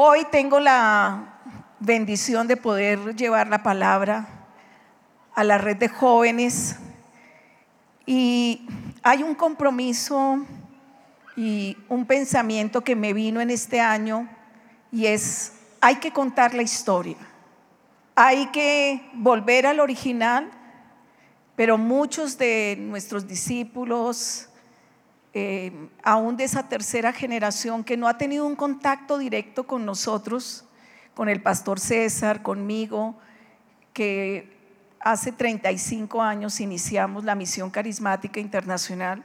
Hoy tengo la bendición de poder llevar la palabra a la red de jóvenes y hay un compromiso y un pensamiento que me vino en este año y es, hay que contar la historia, hay que volver al original, pero muchos de nuestros discípulos, eh, aún de esa tercera generación que no ha tenido un contacto directo con nosotros, con el pastor César, conmigo, que hace 35 años iniciamos la misión carismática internacional,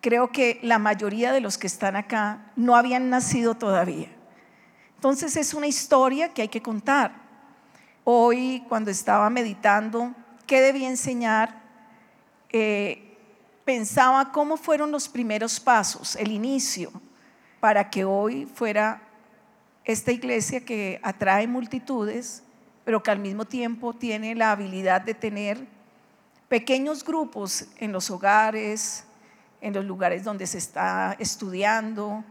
creo que la mayoría de los que están acá no habían nacido todavía. Entonces es una historia que hay que contar. Hoy, cuando estaba meditando qué debía enseñar, eh, pensaba cómo fueron los primeros pasos, el inicio, para que hoy fuera esta iglesia que atrae multitudes, pero que al mismo tiempo tiene la habilidad de tener pequeños grupos en los hogares, en los lugares donde se está estudiando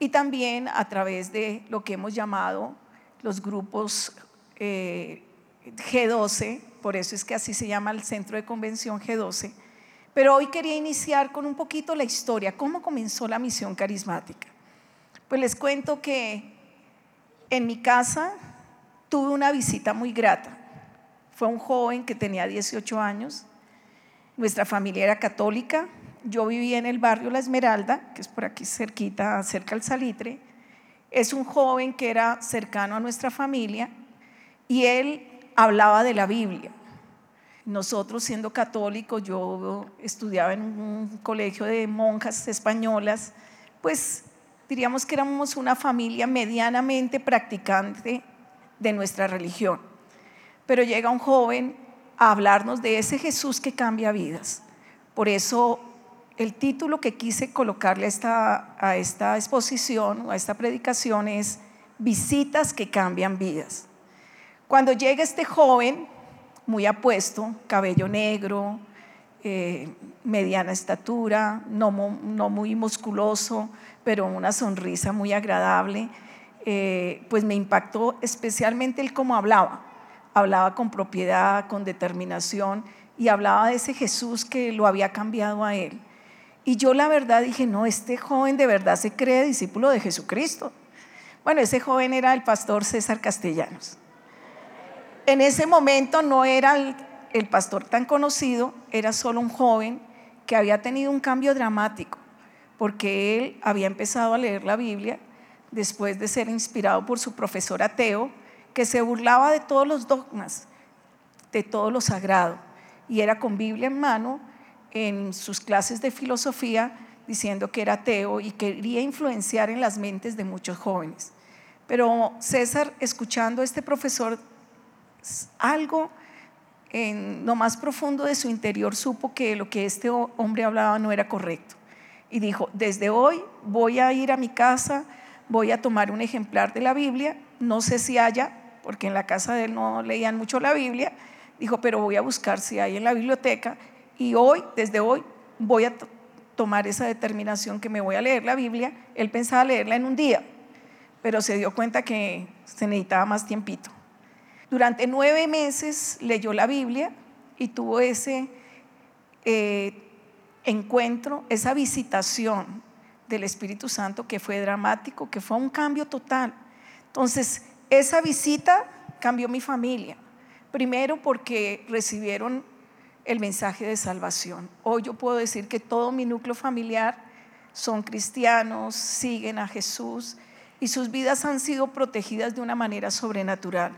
y también a través de lo que hemos llamado los grupos eh, G12, por eso es que así se llama el centro de convención G12, pero hoy quería iniciar con un poquito la historia, cómo comenzó la misión carismática. Pues les cuento que en mi casa tuve una visita muy grata. Fue un joven que tenía 18 años. Nuestra familia era católica. Yo vivía en el barrio La Esmeralda, que es por aquí cerquita, cerca al Salitre. Es un joven que era cercano a nuestra familia y él hablaba de la Biblia. Nosotros siendo católicos, yo estudiaba en un colegio de monjas españolas, pues diríamos que éramos una familia medianamente practicante de nuestra religión. Pero llega un joven a hablarnos de ese Jesús que cambia vidas. Por eso el título que quise colocarle a esta, a esta exposición, a esta predicación es Visitas que cambian vidas. Cuando llega este joven, muy apuesto, cabello negro, eh, mediana estatura, no, muy musculoso, pero una sonrisa muy agradable, eh, pues me impactó especialmente el cómo hablaba. Hablaba con propiedad, con determinación y hablaba de ese Jesús que lo había cambiado a él. Y yo la verdad dije, no, este joven de verdad se cree discípulo de Jesucristo. Bueno, ese joven era el pastor César Castellanos. En ese momento no era el, pastor tan conocido, era solo un joven que había tenido un cambio dramático, porque él había empezado a leer la Biblia después de ser inspirado por su profesor ateo, que se burlaba de todos los dogmas, de todo lo sagrado, y era con Biblia en mano en sus clases de filosofía diciendo que era ateo y quería influenciar en las mentes de muchos jóvenes. Pero César, escuchando a este profesor, algo en lo más profundo de su interior supo que lo que este hombre hablaba no era correcto. Y dijo, desde hoy voy a ir a mi casa, voy a tomar un ejemplar de la Biblia, no sé si haya, porque en la casa de él no leían mucho la Biblia, dijo, pero voy a buscar si hay en la biblioteca y hoy, desde hoy, voy a tomar esa determinación que me voy a leer la Biblia. Él pensaba leerla en un día, pero se dio cuenta que se necesitaba más tiempito. Durante nueve meses leyó la Biblia y tuvo ese eh, encuentro, esa visitación del Espíritu Santo que fue dramático, que fue un cambio total. Entonces, esa visita cambió mi familia. Primero porque recibieron el mensaje de salvación. Hoy yo puedo decir que todo mi núcleo familiar son cristianos, siguen a Jesús y sus vidas han sido protegidas de una manera sobrenatural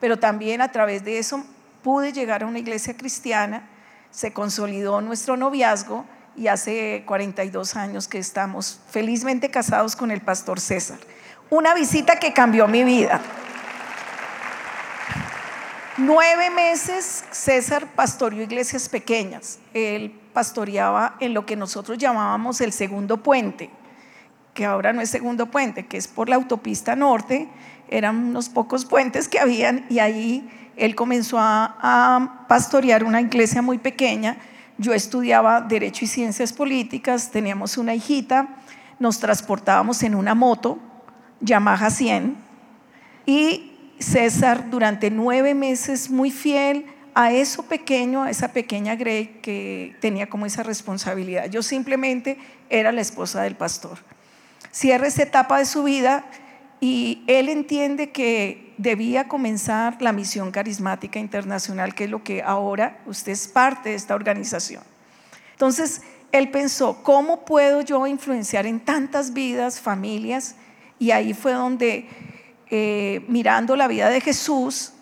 pero también a través de eso pude llegar a una iglesia cristiana, se consolidó nuestro noviazgo y hace 42 años que estamos felizmente casados con el pastor César. Una visita que cambió mi vida. Nueve meses César pastoreó iglesias pequeñas. Él pastoreaba en lo que nosotros llamábamos el segundo puente, que ahora no es segundo puente, que es por la autopista norte eran unos pocos puentes que habían y ahí él comenzó a, pastorear una iglesia muy pequeña. Yo estudiaba Derecho y Ciencias Políticas, teníamos una hijita, nos transportábamos en una moto, Yamaha 100, Y César durante nueve meses muy fiel a eso pequeño, a esa pequeña Grey que tenía como esa responsabilidad. Yo simplemente era la esposa del pastor. Cierra esa etapa de su vida y él entiende que debía comenzar la misión carismática internacional, que es lo que ahora usted es parte de esta organización. Entonces, él pensó, ¿cómo puedo yo influenciar en tantas vidas, familias? Y ahí fue donde, eh, mirando la vida de Jesús,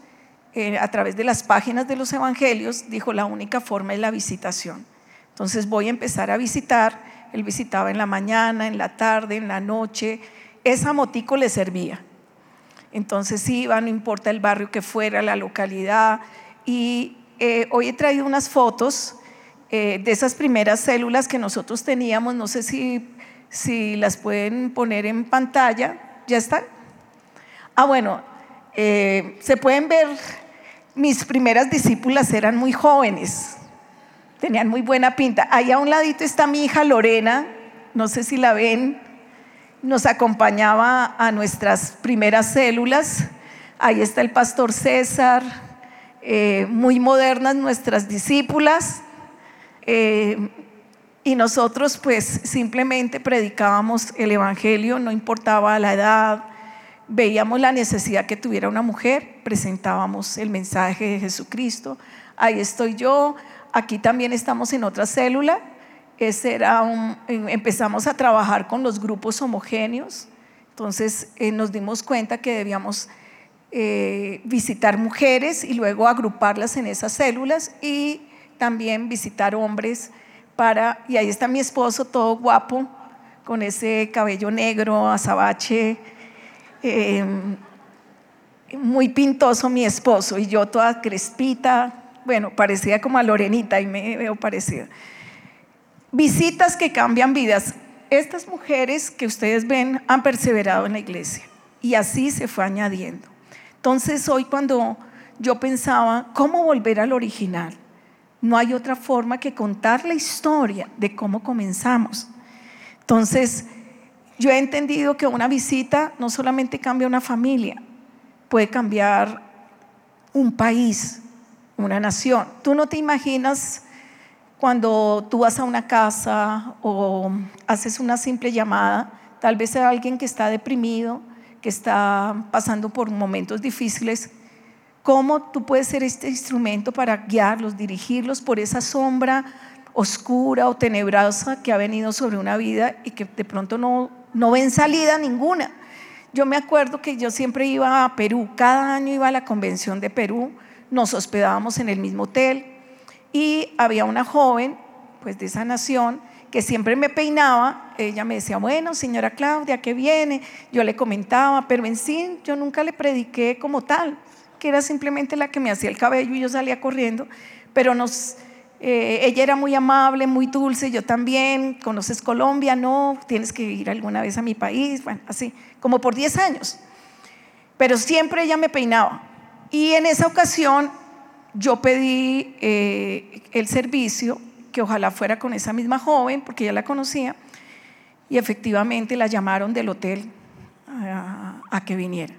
eh, a través de las páginas de los evangelios, dijo, la única forma es la visitación. Entonces voy a empezar a visitar. Él visitaba en la mañana, en la tarde, en la noche. Esa motico le servía. Entonces iba, no importa el barrio que fuera, la localidad. Y eh, hoy he traído unas fotos eh, de esas primeras células que nosotros teníamos. No sé si, si las pueden poner en pantalla. ¿Ya están? Ah, bueno, eh, se pueden ver, mis primeras discípulas eran muy jóvenes, tenían muy buena pinta. Ahí a un ladito está mi hija Lorena, no sé si la ven, nos acompañaba a nuestras primeras células. Ahí está el pastor César, eh, muy modernas nuestras discípulas. Eh, y nosotros pues simplemente predicábamos el Evangelio, no importaba la edad, veíamos la necesidad que tuviera una mujer, presentábamos el mensaje de Jesucristo. Ahí estoy yo, aquí también estamos en otra célula. Ese era em, empezamos a trabajar con los grupos homogéneos, entonces eh, nos dimos cuenta que debíamos eh, visitar mujeres y luego agruparlas en esas células y también visitar hombres para, y ahí está mi esposo todo guapo, con ese cabello negro, azabache, eh, muy pintoso mi esposo y yo toda crespita, bueno, parecía como a Lorenita y me veo parecida. Visitas que cambian vidas. Estas mujeres que ustedes ven han perseverado en la iglesia y así se fue añadiendo. Entonces hoy cuando yo pensaba, ¿cómo volver al original? No hay otra forma que contar la historia de cómo comenzamos. Entonces, yo he entendido que una visita no solamente cambia una familia, puede cambiar un país, una nación. Tú no te imaginas cuando tú vas a una casa o haces una simple llamada, tal vez sea alguien que está deprimido, que está pasando por momentos difíciles, cómo tú puedes ser este instrumento para guiarlos, dirigirlos por esa sombra oscura o tenebrosa que ha venido sobre una vida y que de pronto no no ven salida ninguna. Yo me acuerdo que yo siempre iba a Perú, cada año iba a la convención de Perú, nos hospedábamos en el mismo hotel y había una joven, pues de esa nación, que siempre me peinaba, ella me decía, bueno, señora Claudia, ¿qué viene? Yo le comentaba, pero en sí yo nunca le prediqué como tal, que era simplemente la que me hacía el cabello y yo salía corriendo, pero nos eh, ella era muy amable, muy dulce, yo también. ¿Conoces Colombia? No, tienes que ir alguna vez a mi país. Bueno, así, como por 10 años. Pero siempre ella me peinaba. Y en esa ocasión yo pedí eh, el servicio, que ojalá fuera con esa misma joven, porque ya la conocía. Y efectivamente la llamaron del hotel a, que viniera.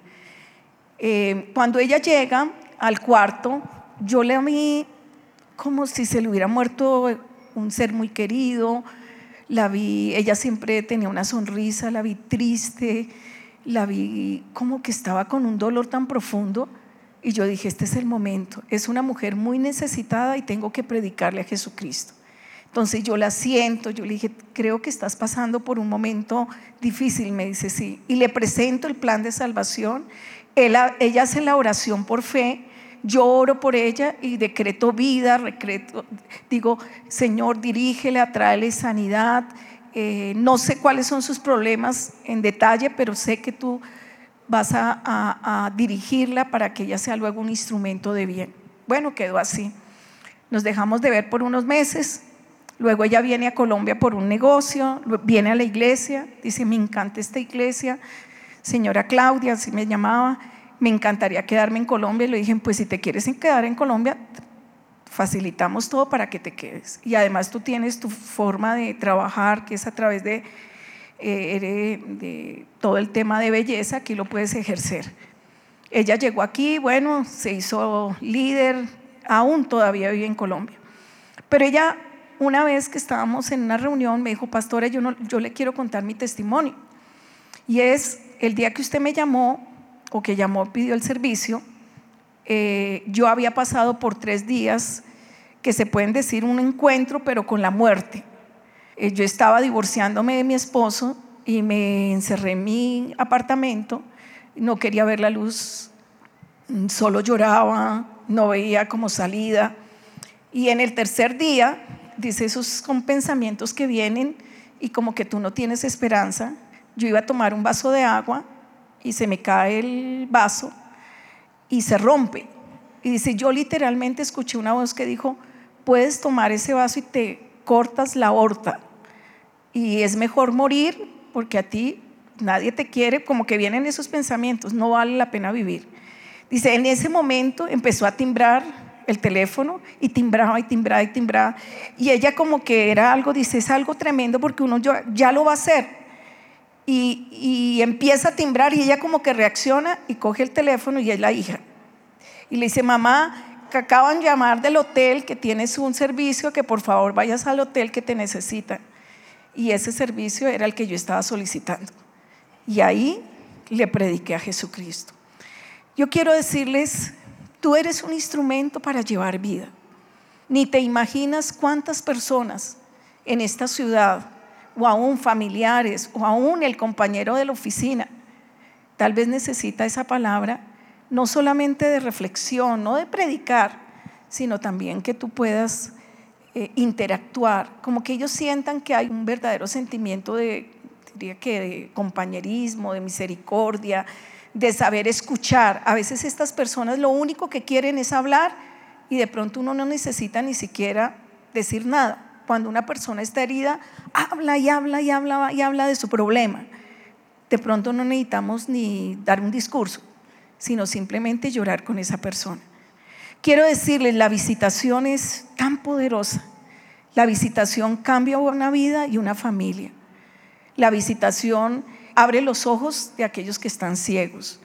Eh, cuando ella llega al cuarto, yo le vi como si se le hubiera muerto un ser muy querido. La vi, ella siempre tenía una sonrisa, la vi triste, la vi como que estaba con un dolor tan profundo. Y yo dije, este es el momento. Es una mujer muy necesitada y tengo que predicarle a Jesucristo. Entonces yo la siento, yo le dije, creo que estás pasando por un momento difícil. Me dice, sí. Y le presento el plan de salvación. Ella, ella hace la oración por fe yo oro por ella y decreto vida, digo, Señor, dirígele, atráele sanidad. Eh, no sé cuáles son sus problemas en detalle, pero sé que tú vas a, dirigirla para que ella sea luego un instrumento de bien. Bueno, quedó así. Nos dejamos de ver por unos meses. Luego ella viene a Colombia por un negocio, viene a la iglesia, dice, me encanta esta iglesia. Señora Claudia, así me llamaba, me encantaría quedarme en Colombia. Y le dije, pues si te quieres quedar en Colombia, facilitamos todo para que te quedes. Y además tú tienes tu forma de trabajar, que es a través de, eh, de todo el tema de belleza, aquí lo puedes ejercer. Ella llegó aquí, bueno, se hizo líder, aún todavía vive en Colombia. Pero ella, una vez que estábamos en una reunión, me dijo, pastora, yo, no, yo le quiero contar mi testimonio. Y es el día que usted me llamó, o que llamó, pidió el servicio, eh, yo había pasado por tres días que se pueden decir un encuentro, pero con la muerte. Eh, yo estaba divorciándome de mi esposo y me encerré en mi apartamento, no quería ver la luz, solo lloraba, no veía como salida. Y en el tercer día, dice, esos son pensamientos que vienen y como que tú no tienes esperanza. Yo iba a tomar un vaso de agua y se me cae el vaso y se rompe. Y dice, yo literalmente escuché una voz que dijo, puedes tomar ese vaso y te cortas la aorta. Y es mejor morir porque a ti nadie te quiere, como que vienen esos pensamientos, no vale la pena vivir. Dice, en ese momento empezó a timbrar el teléfono y timbraba y timbraba y timbraba. Y ella como que era algo, dice, es algo tremendo porque uno ya, lo va a hacer. Y, y, empieza a timbrar y ella como que reacciona y coge el teléfono y es la hija. Y le dice, mamá, que acaban de llamar del hotel que tienes un servicio, que por favor vayas al hotel que te necesitan. Y ese servicio era el que yo estaba solicitando. Y ahí le prediqué a Jesucristo. Yo quiero decirles, tú eres un instrumento para llevar vida. Ni te imaginas cuántas personas en esta ciudad, o aún familiares, o aún el compañero de la oficina, tal vez necesita esa palabra, no solamente de reflexión, no de predicar, sino también que tú puedas eh, interactuar, como que ellos sientan que hay un verdadero sentimiento de, diría que de compañerismo, de misericordia, de saber escuchar. A veces estas personas lo único que quieren es hablar y de pronto uno no necesita ni siquiera decir nada. Cuando una persona está herida, habla y habla y habla y habla de su problema. De pronto no necesitamos ni dar un discurso, sino simplemente llorar con esa persona. Quiero decirles, la visitación es tan poderosa. La visitación cambia una vida y una familia. La visitación abre los ojos de aquellos que están ciegos.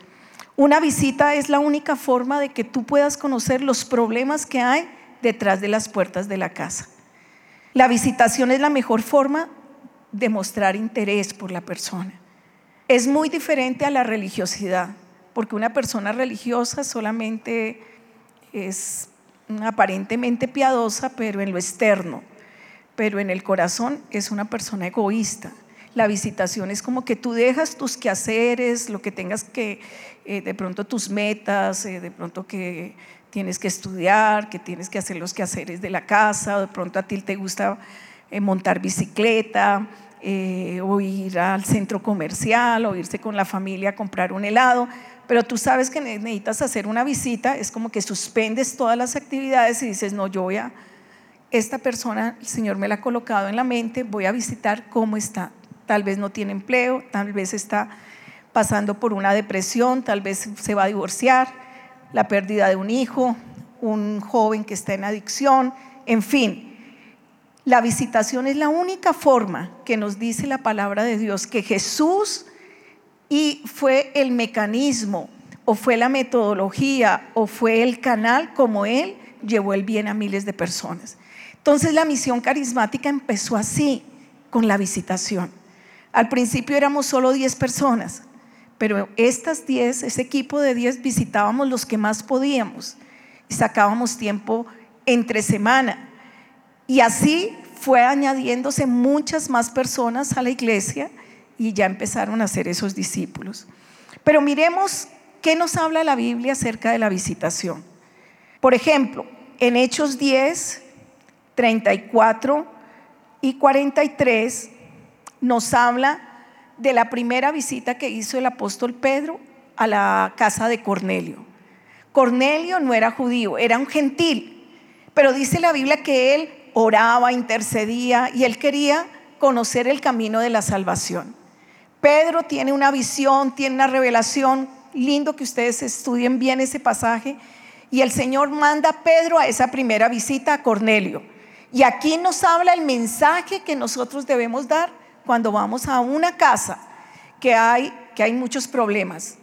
Una visita es la única forma de que tú puedas conocer los problemas que hay detrás de las puertas de la casa. La visitación es la mejor forma de mostrar interés por la persona. Es muy diferente a la religiosidad, porque una persona religiosa solamente es aparentemente piadosa, pero en lo externo, pero en el corazón es una persona egoísta. La visitación es como que tú dejas tus quehaceres, lo que tengas que, eh, de pronto tus metas, eh, de pronto que tienes que estudiar, que tienes que hacer los quehaceres de la casa, de pronto a ti te gusta eh, montar bicicleta, o ir al centro comercial, o irse con la familia a comprar un helado, pero tú sabes que necesitas hacer una visita, es como que suspendes todas las actividades y dices, no, yo voy a, esta persona, el Señor me la ha colocado en la mente, voy a visitar cómo está tal vez no tiene empleo, tal vez está pasando por una depresión, tal vez se va a divorciar, la pérdida de un hijo, un joven que está en adicción, en fin. La visitación es la única forma que nos dice la palabra de Dios que Jesús y fue el mecanismo o fue la metodología o fue el canal como Él llevó el bien a miles de personas. Entonces la misión carismática empezó así, con la visitación. Al principio éramos solo 10 personas, pero estas 10, ese equipo de 10 visitábamos los que más podíamos y sacábamos tiempo entre semana. Y así fue añadiéndose muchas más personas a la iglesia y ya empezaron a ser esos discípulos. Pero miremos qué nos habla la Biblia acerca de la visitación. Por ejemplo, en Hechos 10, 34 y 43 nos habla de la primera visita que hizo el apóstol Pedro a la casa de Cornelio. Cornelio no era judío, era un gentil, pero dice la Biblia que él oraba, intercedía y él quería conocer el camino de la salvación. Pedro tiene una visión, tiene una revelación, lindo que ustedes estudien bien ese pasaje, y el Señor manda a Pedro a esa primera visita a Cornelio. Y aquí nos habla el mensaje que nosotros debemos dar cuando vamos a una casa que hay, que hay muchos problemas,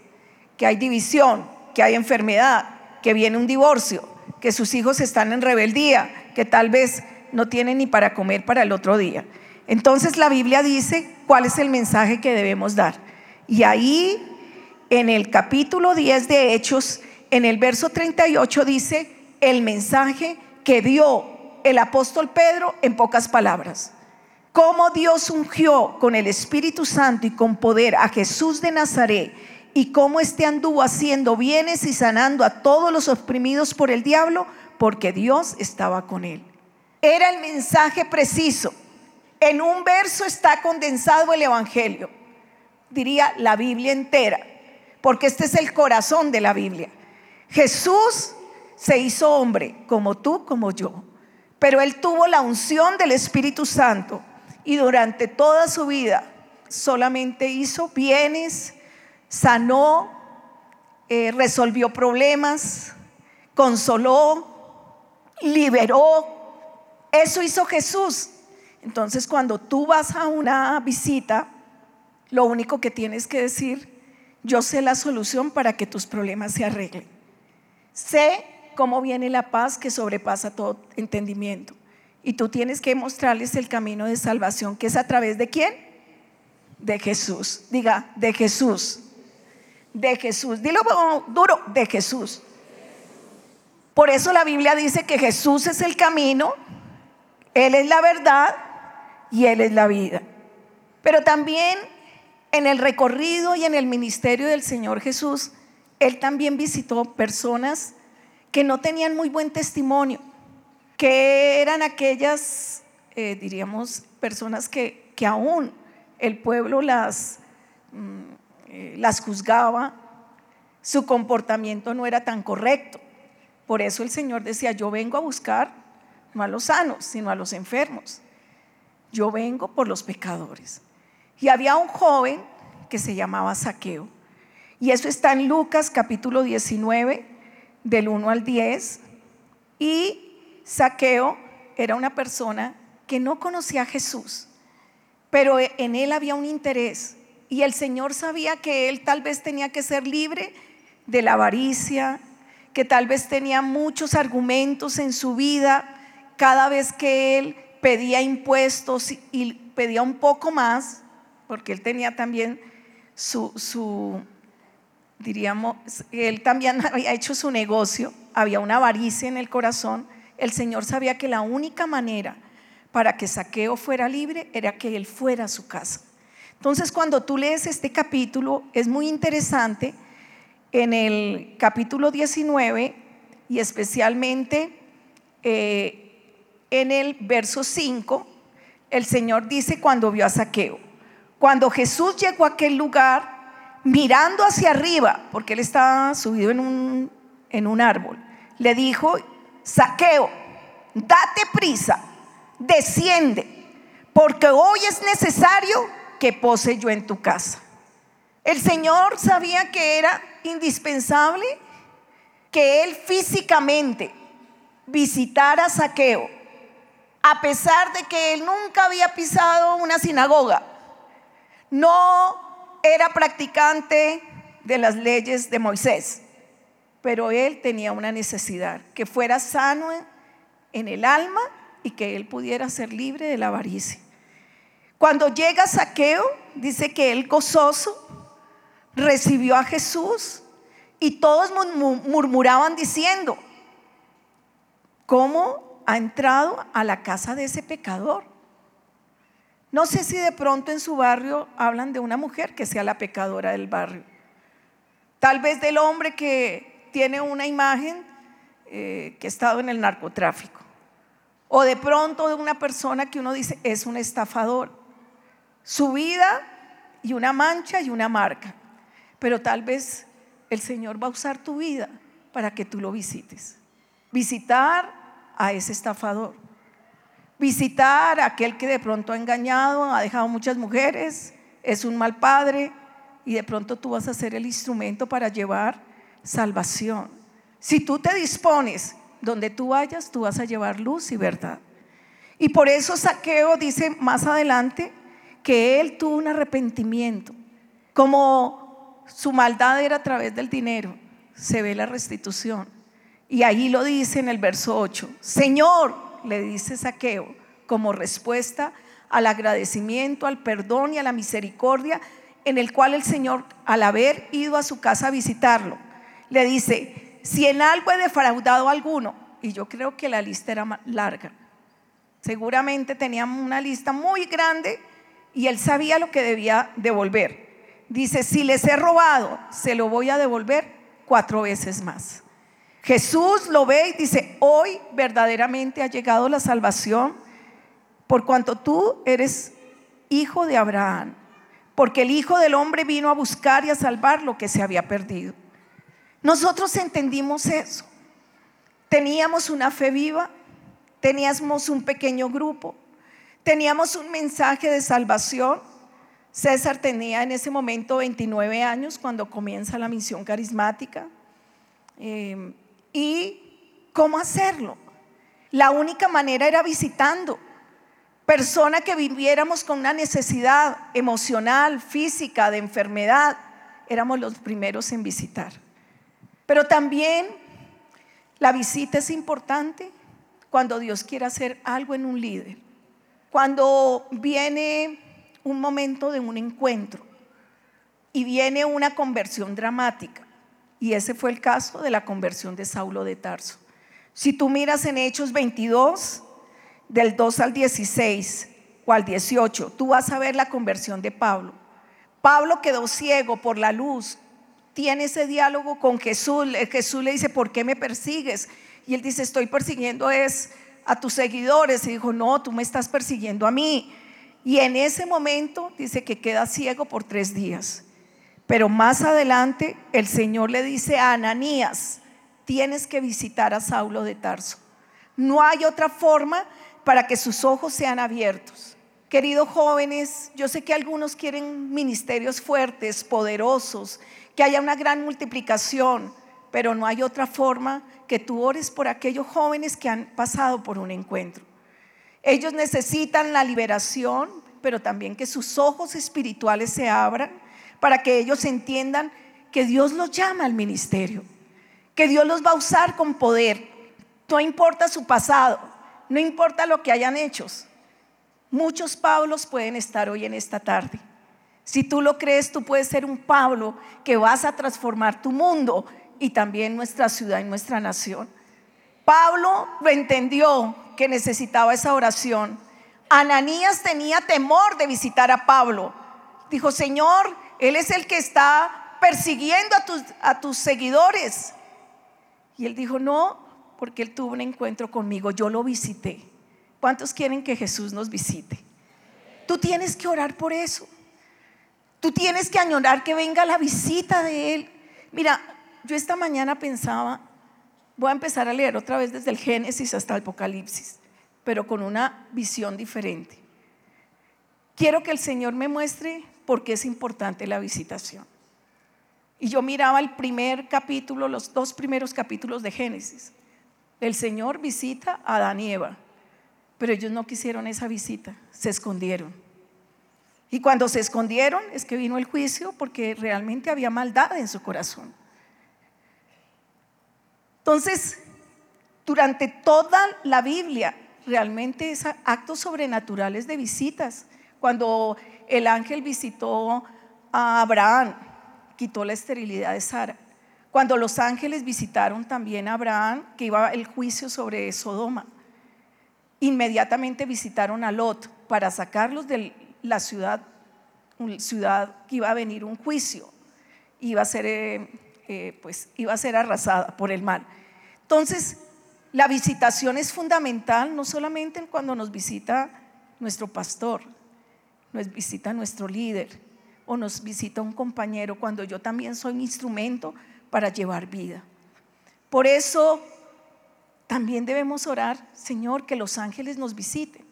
que hay división, que hay enfermedad, que viene un divorcio, que sus hijos están en rebeldía, que tal vez no tienen ni para comer para el otro día. Entonces la Biblia dice cuál es el mensaje que debemos dar. Y ahí, en el capítulo 10 de Hechos, en el verso 38 dice el mensaje que dio el apóstol Pedro en pocas palabras. Cómo Dios ungió con el Espíritu Santo y con poder a Jesús de Nazaret y cómo éste anduvo haciendo bienes y sanando a todos los oprimidos por el diablo, porque Dios estaba con él. Era el mensaje preciso. En un verso está condensado el Evangelio, diría la Biblia entera, porque este es el corazón de la Biblia. Jesús se hizo hombre, como tú, como yo, pero él tuvo la unción del Espíritu Santo y durante toda su vida solamente hizo bienes, sanó, eh, resolvió problemas, consoló, liberó. Eso hizo Jesús. Entonces cuando tú vas a una visita, lo único que tienes que decir, yo sé la solución para que tus problemas se arreglen. Sé cómo viene la paz que sobrepasa todo entendimiento. Y tú tienes que mostrarles el camino de salvación, que es a través de quién? De Jesús. Diga, de Jesús de Jesús. Dilo duro, de Jesús. Por eso la Biblia dice que Jesús es el camino, Él es la verdad y Él es la vida. Pero también en el recorrido y en el ministerio del Señor Jesús, Él también visitó personas que no tenían muy buen testimonio, que eran aquellas, eh, diríamos, personas que, que aún el pueblo las... Mm, eh, las juzgaba, su comportamiento no era tan correcto. Por eso el Señor decía, yo vengo a buscar no a los sanos, sino a los enfermos. Yo vengo por los pecadores. Y había un joven que se llamaba Saqueo. Y eso está en Lucas capítulo 19, del 1 al 10. Y Saqueo era una persona que no conocía a Jesús, pero en él había un interés y el Señor sabía que él tal vez tenía que ser libre de la avaricia, que tal vez tenía muchos argumentos en su vida cada vez que él pedía impuestos y pedía un poco más, porque él tenía también su, su diríamos, él también había hecho su negocio, había una avaricia en el corazón, el Señor sabía que la única manera para que Saqueo fuera libre era que él fuera a su casa. Entonces, cuando tú lees este capítulo, es muy interesante. En el capítulo 19 y especialmente eh, en el verso 5, el Señor dice cuando vio a Saqueo, cuando Jesús llegó a aquel lugar, mirando hacia arriba, porque él estaba subido en un, en un árbol, le dijo, Saqueo, date prisa, desciende, porque hoy es necesario que pose yo en tu casa. El Señor sabía que era indispensable que Él físicamente visitara a Saqueo, a pesar de que Él nunca había pisado una sinagoga, no era practicante de las leyes de Moisés, pero Él tenía una necesidad, que fuera sano en el alma y que Él pudiera ser libre de la avaricia. Cuando llega Saqueo, dice que él gozoso recibió a Jesús y todos murmuraban diciendo, ¿cómo ha entrado a la casa de ese pecador? No sé si de pronto en su barrio hablan de una mujer que sea la pecadora del barrio. Tal vez del hombre que tiene una imagen eh, que ha estado en el narcotráfico. O de pronto de una persona que uno dice es un estafador su vida y una mancha y una marca. Pero tal vez el Señor va a usar tu vida para que tú lo visites. Visitar a ese estafador. Visitar a aquel que de pronto ha engañado, ha dejado muchas mujeres, es un mal padre y de pronto tú vas a ser el instrumento para llevar salvación. Si tú te dispones, donde tú vayas, tú vas a llevar luz y verdad. Y por eso Saqueo dice más adelante, que él tuvo un arrepentimiento, como su maldad era a través del dinero. se ve la restitución. Y ahí lo dice en el verso 8, Señor, le dice Saqueo, como respuesta al agradecimiento, al perdón y a la misericordia en el cual el Señor, al haber ido a su casa a visitarlo, le dice, si en algo he defraudado a alguno, y yo creo que la lista era larga, seguramente tenía una lista muy grande y él sabía lo que debía devolver. Dice, si les he robado, se lo voy a devolver cuatro veces más. Jesús lo ve y dice, hoy verdaderamente ha llegado la salvación por cuanto tú eres hijo de Abraham, porque el Hijo del Hombre vino a buscar y a salvar lo que se había perdido. Nosotros entendimos eso. Teníamos una fe viva, teníamos un pequeño grupo, teníamos un mensaje de salvación. César tenía en ese momento 29 años cuando comienza la misión carismática. Eh, ¿Y cómo hacerlo? La única manera era visitando. Persona que viviéramos con una necesidad emocional, física, de enfermedad, éramos los primeros en visitar. Pero también la visita es importante cuando Dios quiere hacer algo en un líder. Cuando viene un momento de un encuentro y viene una conversión dramática. Y ese fue el caso de la conversión de Saulo de Tarso. Si tú miras en Hechos 22, del 2 al 16 o al 18, tú vas a ver la conversión de Pablo. Pablo quedó ciego por la luz, tiene ese diálogo con Jesús. Jesús le dice, ¿por qué me persigues? Y él dice, estoy persiguiendo es a tus seguidores. Y dijo, no, tú me estás persiguiendo a mí. Y en ese momento dice que queda ciego por tres días. Pero más adelante el Señor le dice a Ananías, tienes que visitar a Saulo de Tarso. No hay otra forma para que sus ojos sean abiertos. Queridos jóvenes, yo sé que algunos quieren ministerios fuertes, poderosos, que haya una gran multiplicación, pero no hay otra forma que tú ores por aquellos jóvenes que han pasado por un encuentro. Ellos necesitan la liberación, pero también que sus ojos espirituales se abran para que ellos entiendan que Dios los llama al ministerio, que Dios los va a usar con poder. No importa su pasado, no importa lo que hayan hecho. Muchos Pablos pueden estar hoy en esta tarde. Si tú lo crees, tú puedes ser un Pablo que vas a transformar tu mundo y también nuestra ciudad y nuestra nación. Pablo lo entendió que necesitaba esa oración. Ananías tenía temor de visitar a Pablo. Dijo, Señor, Él es el que está persiguiendo a tus, a tus seguidores. Y él dijo, no, porque él tuvo un encuentro conmigo, yo lo visité. ¿Cuántos quieren que Jesús nos visite? Tú tienes que orar por eso. Tú tienes que añorar que venga la visita de Él. Mira, yo esta mañana pensaba, voy a empezar a leer otra vez desde el Génesis hasta el Apocalipsis, pero con una visión diferente. Quiero que el Señor me muestre por qué es importante la visitación. Y yo miraba el primer capítulo, los dos primeros capítulos de Génesis. El Señor visita a Adán y Eva, pero ellos no quisieron esa visita, se escondieron. Y cuando se escondieron es que vino el juicio porque realmente había maldad en su corazón. Entonces, durante toda la Biblia, realmente es actos sobrenaturales de visitas. Cuando el ángel visitó a Abraham, quitó la esterilidad de Sara. Cuando los ángeles visitaron también a Abraham, que iba el juicio sobre Sodoma, inmediatamente visitaron a Lot para sacarlos de la ciudad, ciudad que iba a venir un juicio, iba a ser, eh, eh, pues, iba a ser arrasada por el mal. Entonces, la visitación es fundamental, no solamente cuando nos visita nuestro pastor, nos visita nuestro líder o nos visita un compañero, cuando yo también soy un instrumento para llevar vida. Por eso también debemos orar, Señor, que los ángeles nos visiten.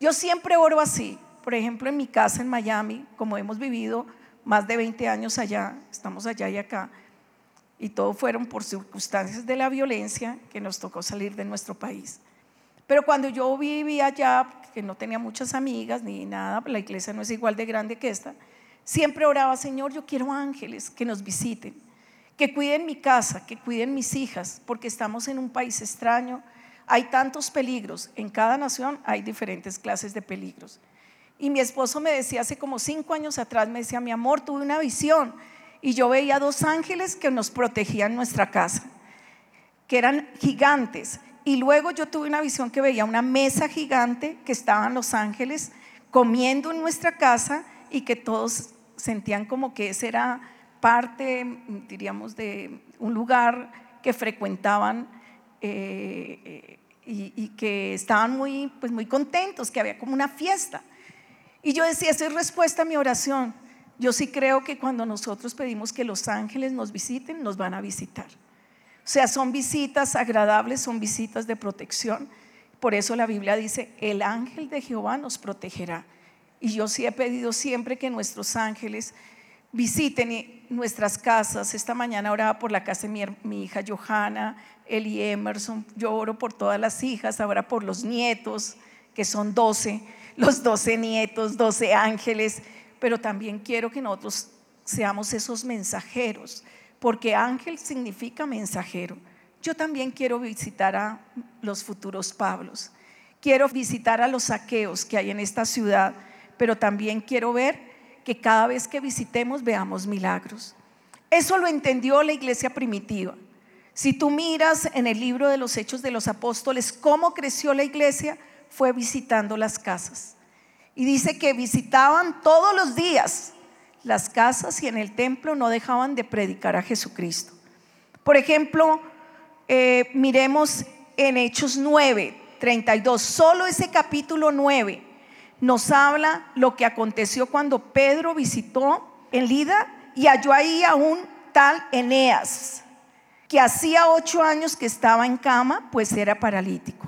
Yo siempre oro así. Por ejemplo, en mi casa en Miami, como hemos vivido más de 20 años allá, estamos allá y acá, y todo fueron por circunstancias de la violencia que nos tocó salir de nuestro país. Pero cuando yo vivía allá, que no tenía muchas amigas ni nada, la iglesia no es igual de grande que esta, siempre oraba, Señor, yo quiero ángeles que nos visiten que cuiden mi casa, que cuiden mis hijas, porque estamos en un país extraño. Hay tantos peligros. En cada nación hay diferentes clases de peligros. Y mi esposo me decía hace como cinco años atrás, me decía, mi amor, tuve una visión. Y yo veía dos ángeles que nos protegían nuestra casa, que eran gigantes. Y luego yo tuve una visión que veía una mesa gigante que estaban los ángeles comiendo en nuestra casa y que todos sentían como que ese era parte, diríamos, de un lugar que frecuentaban eh, y, que estaban muy, pues muy contentos, que había como una fiesta. Y yo decía, esa es respuesta a mi oración. Yo sí creo que cuando nosotros pedimos que los ángeles nos visiten, nos van a visitar. O sea, son visitas agradables, son visitas de protección. Por eso la Biblia dice, el ángel de Jehová nos protegerá. Y yo sí he pedido siempre que nuestros ángeles visiten nuestras casas. Esta mañana oraba por la casa de mi, hija Johanna, Eli Emerson. Yo oro por todas las hijas, ahora por los nietos, que son 12, los 12 nietos, 12 ángeles. Pero también quiero que nosotros seamos esos mensajeros porque ángel significa mensajero. Yo también quiero visitar a los futuros Pablos. Quiero visitar a los saqueos que hay en esta ciudad, pero también quiero ver que cada vez que visitemos veamos milagros. Eso lo entendió la iglesia primitiva. Si tú miras en el libro de los Hechos de los Apóstoles cómo creció la iglesia, fue visitando las casas. Y dice que visitaban todos los días las casas y en el templo no dejaban de predicar a Jesucristo. Por ejemplo, eh, miremos en Hechos 9, 32, solo ese capítulo 9 nos habla lo que aconteció cuando Pedro visitó en Lida y halló ahí a un tal Eneas, que hacía ocho años que estaba en cama, pues era paralítico.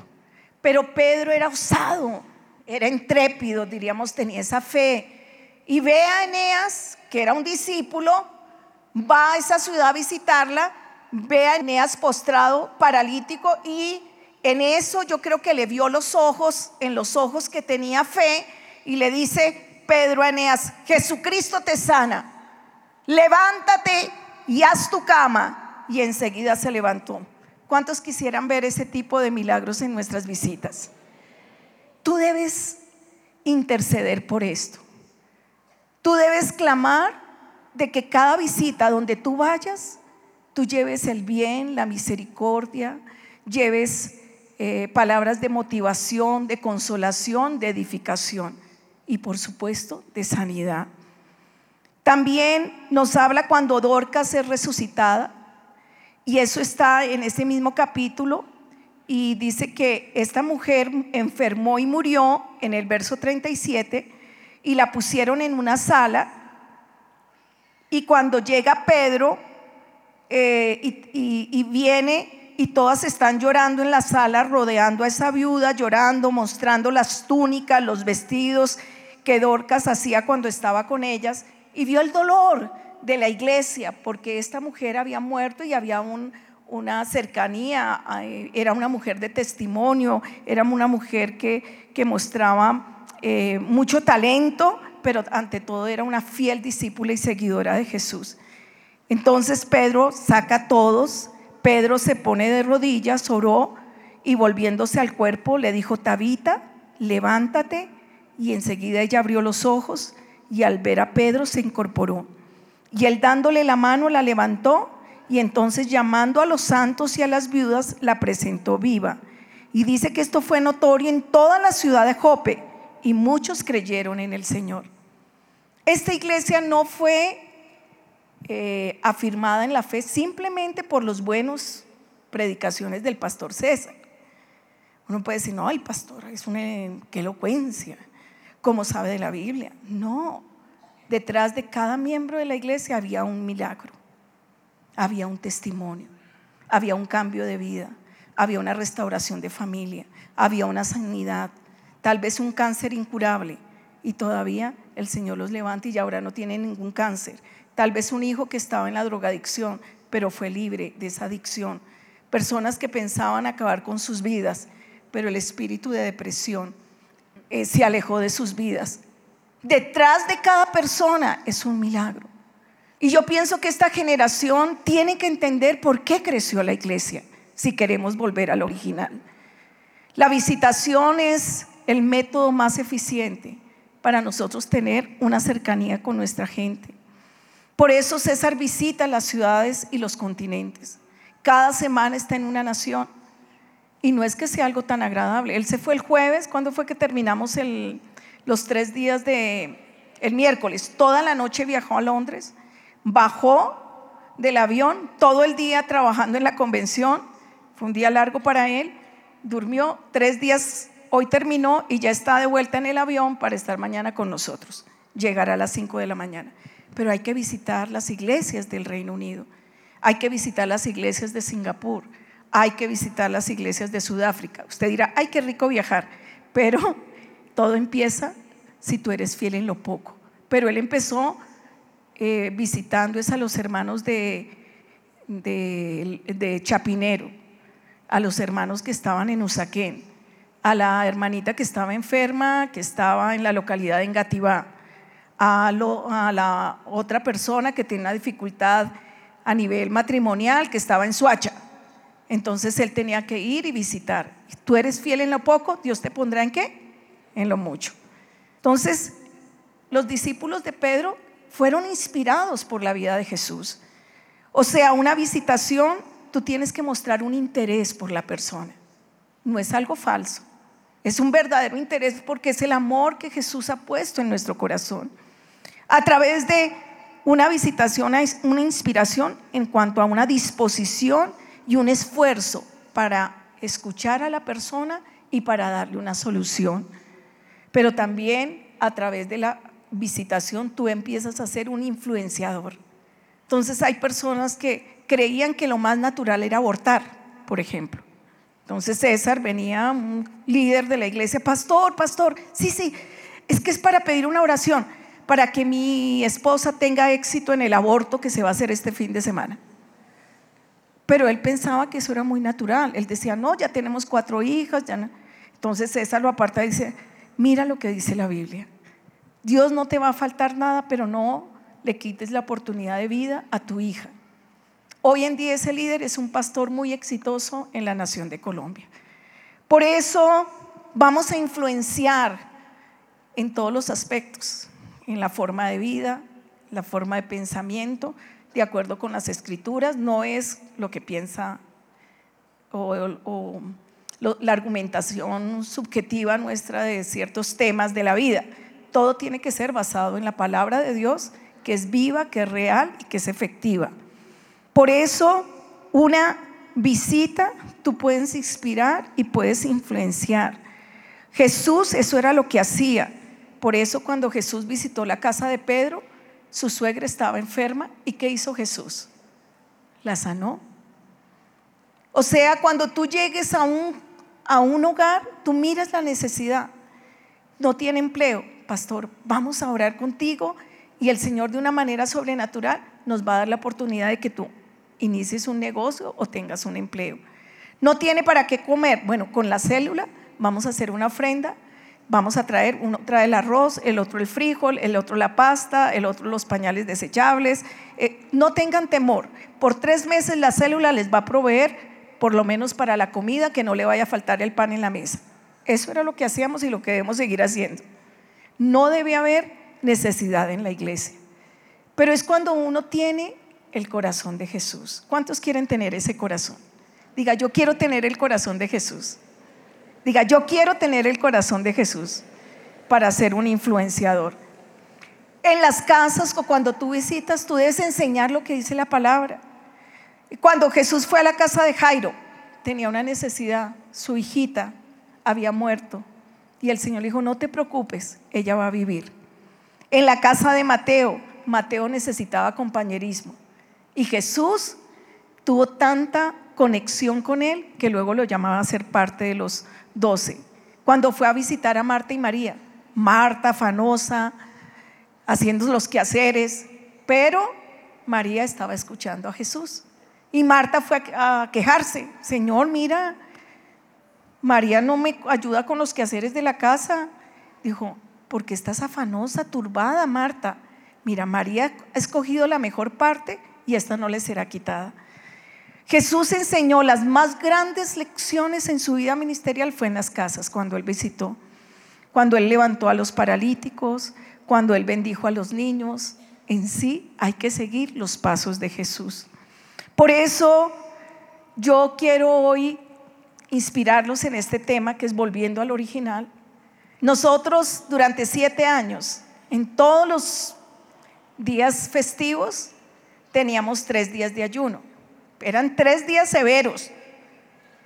Pero Pedro era osado, era intrépido, diríamos, tenía esa fe y ve a Eneas, que era un discípulo, va a esa ciudad a visitarla, ve a Eneas postrado, paralítico, y en eso yo creo que le vio los ojos, en los ojos que tenía fe, y le dice Pedro a Eneas, Jesucristo te sana, levántate y haz tu cama. Y enseguida se levantó. ¿Cuántos quisieran ver ese tipo de milagros en nuestras visitas? Tú debes interceder por esto. Tú debes clamar de que cada visita donde tú vayas, tú lleves el bien, la misericordia, lleves eh, palabras de motivación, de consolación, de edificación y por supuesto de sanidad. También nos habla cuando Dorcas es resucitada y eso está en ese mismo capítulo y dice que esta mujer enfermó y murió en el verso 37 y la pusieron en una sala. Y cuando llega Pedro eh, y, viene y todas están llorando en la sala, rodeando a esa viuda, llorando, mostrando las túnicas, los vestidos que Dorcas hacía cuando estaba con ellas, y vio el dolor de la iglesia, porque esta mujer había muerto y había una cercanía, era una mujer de testimonio, era una mujer que, que mostraba eh, mucho talento, pero ante todo era una fiel discípula y seguidora de Jesús. Entonces Pedro saca a todos, Pedro se pone de rodillas, oró y volviéndose al cuerpo le dijo, Tabita, levántate. Y enseguida ella abrió los ojos y al ver a Pedro se incorporó. Y él dándole la mano la levantó y entonces llamando a los santos y a las viudas la presentó viva. Y dice que esto fue notorio en toda la ciudad de Jope y muchos creyeron en el Señor. Esta iglesia no fue eh, afirmada en la fe simplemente por los buenos predicaciones del pastor César. Uno puede decir, no, el pastor es una qué elocuencia, como sabe de la Biblia. No, detrás de cada miembro de la iglesia había un milagro, había un testimonio, había un cambio de vida, había una restauración de familia, había una sanidad, tal vez un cáncer incurable y todavía el Señor los levanta y ahora no tienen ningún cáncer. Tal vez un hijo que estaba en la drogadicción, pero fue libre de esa adicción. Personas que pensaban acabar con sus vidas, pero el espíritu de depresión eh, se alejó de sus vidas. Detrás de cada persona es un milagro. Y yo pienso que esta generación tiene que entender por qué creció la iglesia, si queremos volver al original. La visitación es el método más eficiente para nosotros tener una cercanía con nuestra gente. Por eso César visita las ciudades y los continentes. Cada semana está en una nación. Y no es que sea algo tan agradable. Él se fue el jueves, ¿cuándo fue que terminamos los tres días de el miércoles? Toda la noche viajó a Londres, bajó del avión, todo el día trabajando en la convención. Fue un día largo para él. Durmió tres días, hoy terminó y ya está de vuelta en el avión para estar mañana con nosotros. Llegará a las cinco de la mañana. Pero hay que visitar las iglesias del Reino Unido. Hay que visitar las iglesias de Singapur hay que visitar las iglesias de Sudáfrica. Usted dirá, ay, qué rico viajar, pero todo empieza si tú eres fiel en lo poco. Pero él empezó eh, visitando a los hermanos de, de, Chapinero, a los hermanos que estaban en Usaquén, a la hermanita que estaba enferma, que estaba en la localidad de Engativá, a, a la otra persona que tiene una dificultad a nivel matrimonial, que estaba en Suacha entonces él tenía que ir y visitar. Tú eres fiel en lo poco, Dios te pondrá en qué? En lo mucho. Entonces, los discípulos de Pedro fueron inspirados por la vida de Jesús. O sea, una visitación, tú tienes que mostrar un interés por la persona. No es algo falso. Es un verdadero interés porque es el amor que Jesús ha puesto en nuestro corazón. A través de una visitación, una inspiración en cuanto a una disposición y un esfuerzo para escuchar a la persona y para darle una solución. Pero también a través de la visitación tú empiezas a ser un influenciador. Entonces hay personas que creían que lo más natural era abortar, por ejemplo. Entonces César venía, un líder de la iglesia, pastor, pastor, sí, sí, es que es para pedir una oración, para que mi esposa tenga éxito en el aborto que se va a hacer este fin de semana. Pero él pensaba que eso era muy natural. Él decía, no, ya tenemos cuatro hijas. Ya Entonces César lo aparta y dice, mira lo que dice la Biblia. Dios no te va a faltar nada, pero no le quites la oportunidad de vida a tu hija. Hoy en día ese líder es un pastor muy exitoso en la nación de Colombia. Por eso vamos a influenciar en todos los aspectos, en la forma de vida, la forma de pensamiento, de acuerdo con las escrituras, no es lo que piensa o, la argumentación subjetiva nuestra de ciertos temas de la vida. Todo tiene que ser basado en la palabra de Dios, que es viva, que es real y que es efectiva. Por eso, una visita tú puedes inspirar y puedes influenciar. Jesús eso era lo que hacía. Por eso cuando Jesús visitó la casa de Pedro, su suegra estaba enferma y ¿qué hizo Jesús? La sanó. O sea, cuando tú llegues a un, a un hogar, tú miras la necesidad. No tiene empleo, pastor, vamos a orar contigo y el Señor de una manera sobrenatural nos va a dar la oportunidad de que tú inicies un negocio o tengas un empleo. No tiene para qué comer. Bueno, con la célula vamos a hacer una ofrenda Vamos a traer, uno trae el arroz, el otro el frijol, el otro la pasta, el otro los pañales desechables. Eh, no tengan temor. Por tres meses la célula les va a proveer, por lo menos para la comida, que no le vaya a faltar el pan en la mesa. Eso era lo que hacíamos y lo que debemos seguir haciendo. No debe haber necesidad en la iglesia. Pero es cuando uno tiene el corazón de Jesús. ¿Cuántos quieren tener ese corazón? Diga, yo quiero tener el corazón de Jesús. Diga, yo quiero tener el corazón de Jesús para ser un influenciador. En las casas o cuando tú visitas, tú debes enseñar lo que dice la palabra. Cuando Jesús fue a la casa de Jairo, tenía una necesidad, su hijita había muerto y el Señor le dijo, no te preocupes, ella va a vivir. En la casa de Mateo, Mateo necesitaba compañerismo y Jesús tuvo tanta conexión con él que luego lo llamaba a ser parte de los 12, cuando fue a visitar a Marta y María. Marta afanosa, haciendo los quehaceres, pero María estaba escuchando a Jesús. Y Marta fue a quejarse, Señor, mira, María no me ayuda con los quehaceres de la casa. Dijo, porque estás afanosa, turbada, Marta. Mira, María ha escogido la mejor parte y esta no le será quitada. Jesús enseñó las más grandes lecciones en su vida ministerial fue en las casas, cuando él visitó, cuando él levantó a los paralíticos, cuando él bendijo a los niños. En sí hay que seguir los pasos de Jesús. Por eso yo quiero hoy inspirarlos en este tema que es volviendo al original. Nosotros durante siete años, en todos los días festivos, teníamos tres días de ayuno. Eran tres días severos.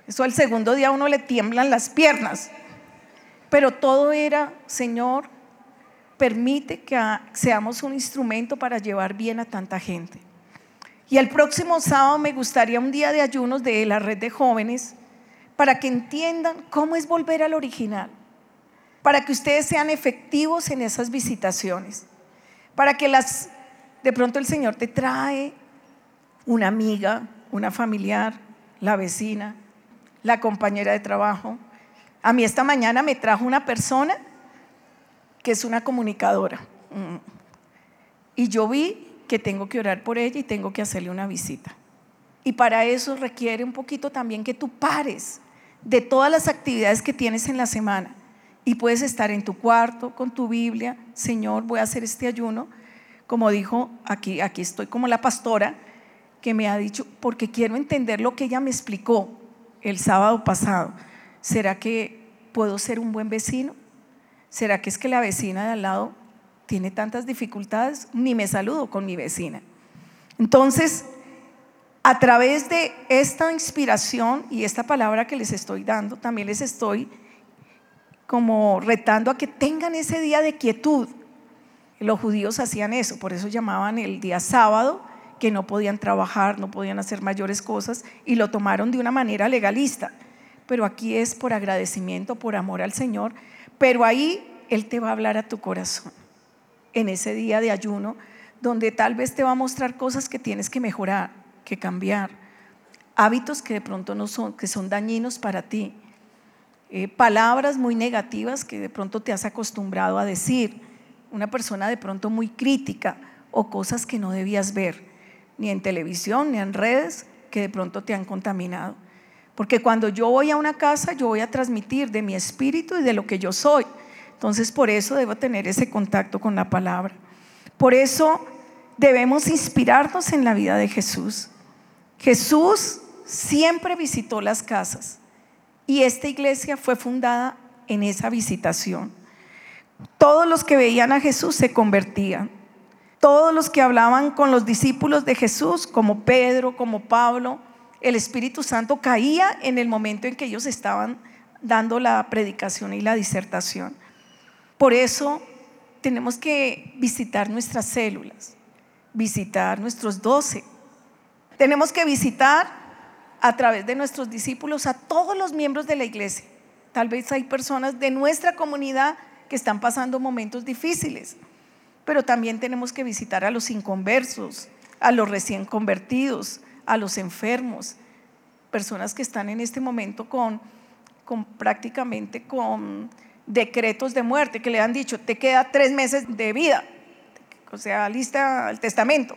Eso al segundo día a uno le tiemblan las piernas. Pero todo era, Señor, permite que seamos un instrumento para llevar bien a tanta gente. Y el próximo sábado me gustaría un día de ayunos de la red de jóvenes para que entiendan cómo es volver al original, para que ustedes sean efectivos en esas visitaciones, para que las, de pronto el Señor te trae una amiga, una familiar, la vecina, la compañera de trabajo. A mí esta mañana me trajo una persona que es una comunicadora. Mm. Y yo vi que tengo que orar por ella y tengo que hacerle una visita. Y para eso requiere un poquito también que tú pares de todas las actividades que tienes en la semana y puedes estar en tu cuarto con tu Biblia, Señor, voy a hacer este ayuno, como dijo aquí, aquí estoy como la pastora que me ha dicho, porque quiero entender lo que ella me explicó el sábado pasado. ¿Será que puedo ser un buen vecino? ¿Será que es que la vecina de al lado tiene tantas dificultades? Ni me saludo con mi vecina. Entonces, a través de esta inspiración y esta palabra que les estoy dando, también les estoy como retando a que tengan ese día de quietud. Los judíos hacían eso, por eso llamaban el día sábado, que no podían trabajar, no podían hacer mayores cosas, y lo tomaron de una manera legalista. Pero aquí es por agradecimiento, por amor al Señor, pero ahí Él te va a hablar a tu corazón en ese día de ayuno, donde tal vez te va a mostrar cosas que tienes que mejorar, que cambiar, hábitos que de pronto no son, que son dañinos para ti, eh, palabras muy negativas que de pronto te has acostumbrado a decir, una persona de pronto muy crítica o cosas que no debías ver, ni en televisión, ni en redes, que de pronto te han contaminado. Porque cuando yo voy a una casa, yo voy a transmitir de mi espíritu y de lo que yo soy. Entonces, por eso debo tener ese contacto con la palabra. Por eso debemos inspirarnos en la vida de Jesús. Jesús siempre visitó las casas y esta iglesia fue fundada en esa visitación. Todos los que veían a Jesús se convertían. Todos los que hablaban con los discípulos de Jesús, como Pedro, como Pablo, el Espíritu Santo caía en el momento en que ellos estaban dando la predicación y la disertación. Por eso tenemos que visitar nuestras células, visitar nuestros doce. Tenemos que visitar a través de nuestros discípulos a todos los miembros de la iglesia. Tal vez hay personas de nuestra comunidad que están pasando momentos difíciles, pero también tenemos que visitar a los inconversos, a los recién convertidos, a los enfermos, personas que están en este momento con, con prácticamente con decretos de muerte, que le han dicho, te queda tres meses de vida, o sea, lista el testamento.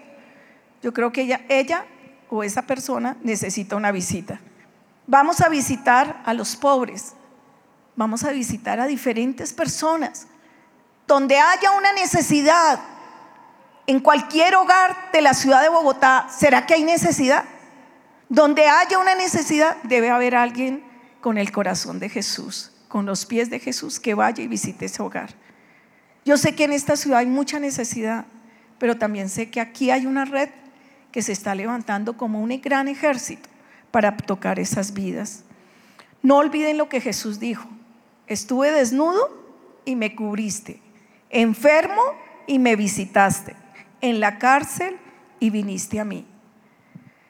Yo creo que ella, ella o esa persona necesita una visita. Vamos a visitar a los pobres, vamos a visitar a diferentes personas. Donde haya una necesidad, en cualquier hogar de la ciudad de Bogotá, ¿será que hay necesidad? Donde haya una necesidad, debe haber alguien con el corazón de Jesús, con los pies de Jesús, que vaya y visite ese hogar. Yo sé que en esta ciudad hay mucha necesidad, pero también sé que aquí hay una red que se está levantando como un gran ejército para tocar esas vidas. No olviden lo que Jesús dijo. Estuve desnudo y me cubriste, enfermo y me visitaste en la cárcel y viniste a mí.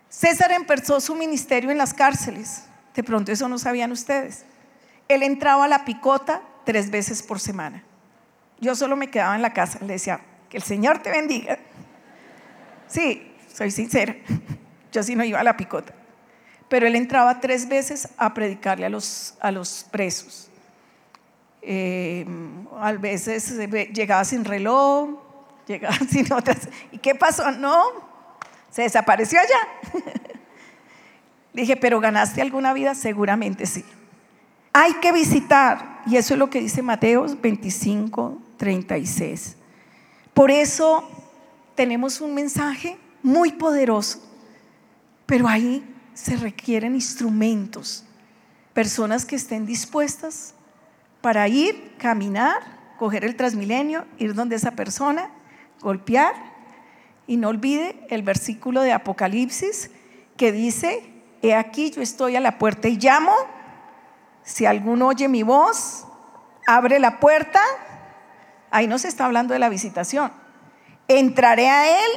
César empezó su ministerio en las cárceles. De pronto eso no sabían ustedes. Él entraba a la picota tres veces por semana. Yo solo me quedaba en la casa. Le decía, que el Señor te bendiga. Sí, soy sincera. Yo sí no iba a la picota. Pero él entraba tres veces a predicarle a los, a los presos. Eh, a veces llegaba sin reloj, Llegaba sin otras. ¿Y qué pasó? No, se desapareció allá. Dije, pero ¿ganaste alguna vida? Seguramente sí. Hay que visitar, y eso es lo que dice Mateos 25, 36. Por eso tenemos un mensaje muy poderoso, pero ahí se requieren instrumentos, personas que estén dispuestas para ir, caminar, coger el transmilenio, ir donde esa persona, golpear, y no olvide el versículo de Apocalipsis que dice, he aquí yo estoy a la puerta y llamo, si alguno oye mi voz, abre la puerta, ahí no se está hablando de la visitación, entraré a él,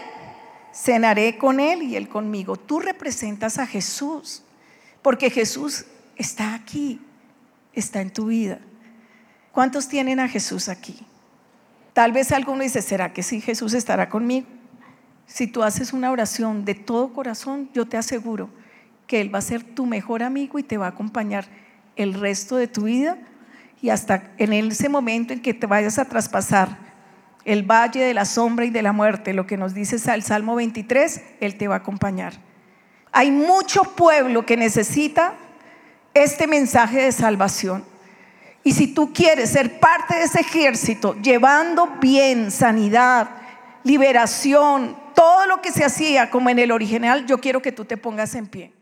cenaré con él y él conmigo. Tú representas a Jesús, porque Jesús está aquí, está en tu vida. ¿Cuántos tienen a Jesús aquí? Tal vez alguno dice, ¿será que sí Jesús estará conmigo? Si tú haces una oración de todo corazón, yo te aseguro que Él va a ser tu mejor amigo y te va a acompañar el resto de tu vida y hasta en ese momento en que te vayas a traspasar el valle de la sombra y de la muerte, lo que nos dice el Salmo 23, Él te va a acompañar. Hay mucho pueblo que necesita este mensaje de salvación. Y si tú quieres ser parte de ese ejército, llevando bien, sanidad, liberación, todo lo que se hacía como en el original, yo quiero que tú te pongas en pie.